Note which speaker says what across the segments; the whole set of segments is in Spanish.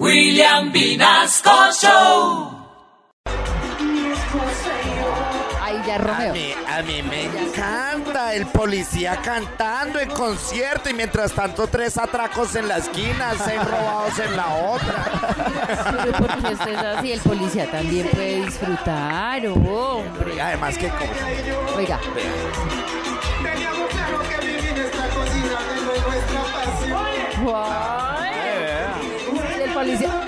Speaker 1: William Vinasco Show.
Speaker 2: Ahí ya es
Speaker 3: A
Speaker 2: Romeo.
Speaker 3: mí, a mí me encanta el policía cantando en concierto y mientras tanto tres atracos en la esquina, seis robados en la otra.
Speaker 2: Pero ¿por qué usted es así? El policía también puede disfrutar, hombre.
Speaker 3: Y además que cosa.
Speaker 2: Oiga, policía,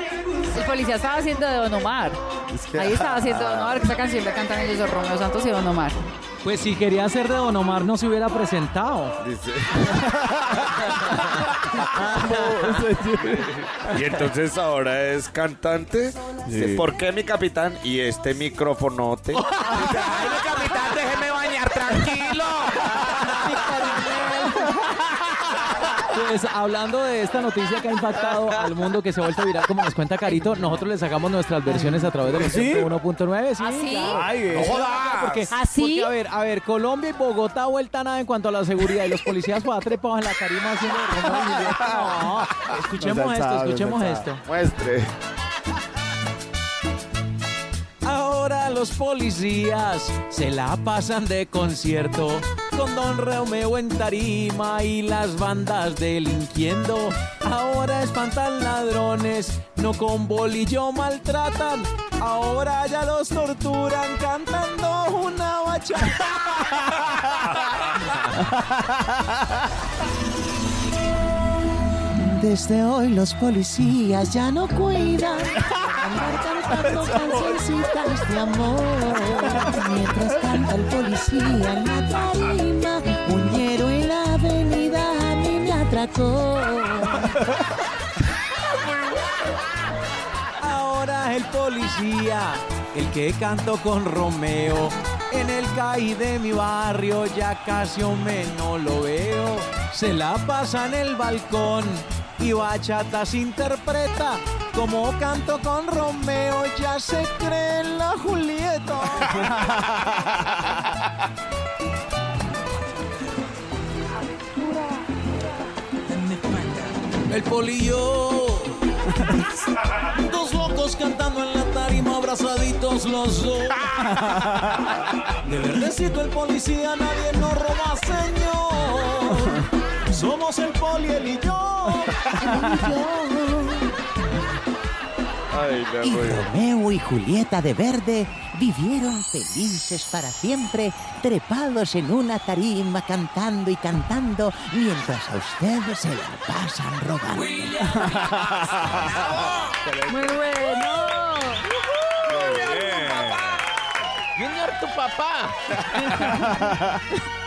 Speaker 2: el policía estaba haciendo de Don Omar. Ahí estaba haciendo de Don Omar, que esa canción la cantan ellos de Romeo Santos y Don Omar.
Speaker 4: Pues si quería ser de Don Omar no se hubiera presentado.
Speaker 3: Dice. y entonces ahora es cantante. ¿Por qué mi capitán? Y este micrófonote. Ay, mi capitán, déjeme bañar tranquilo.
Speaker 4: Pues hablando de esta noticia que ha impactado al mundo que se ha vuelto viral, como nos cuenta Carito, nosotros le sacamos nuestras versiones a través del 1.9. ¿Sí?
Speaker 2: ¿Ah, sí?
Speaker 4: claro.
Speaker 3: Ay, no jodas.
Speaker 4: Porque,
Speaker 2: ¿Ah, sí?
Speaker 4: porque, a ver, a ver, Colombia y Bogotá vuelta a nada en cuanto a la seguridad y los policías van trepados en la tarima haciendo. No, escuchemos esto, escuchemos esto.
Speaker 3: Muestre.
Speaker 4: Los policías se la pasan de concierto con Don Romeo en tarima y las bandas delinquiendo. Ahora espantan ladrones, no con bolillo maltratan. Ahora ya los torturan cantando una bachata.
Speaker 5: Desde hoy los policías ya no cuidan de amor. Mientras canta el policía en la tarima, un ñero en la avenida a mí me atracó.
Speaker 4: Ahora el policía, el que canto con Romeo. En el CAI de mi barrio ya casi o menos lo veo. Se la pasa en el balcón y bachatas interpreta. Como canto con Romeo ya se cree en la Julieta. El polillo. Dos locos cantando en la tarima, abrazaditos los dos. De verdecito el policía, nadie nos roba, señor. Somos el poli, él y yo.
Speaker 3: Ay,
Speaker 5: Y Romeo y Julieta de Verde vivieron felices para siempre, trepados en una tarima cantando y cantando, mientras a ustedes se la pasan robando.
Speaker 2: Muy bueno.
Speaker 1: Junior, tu papá.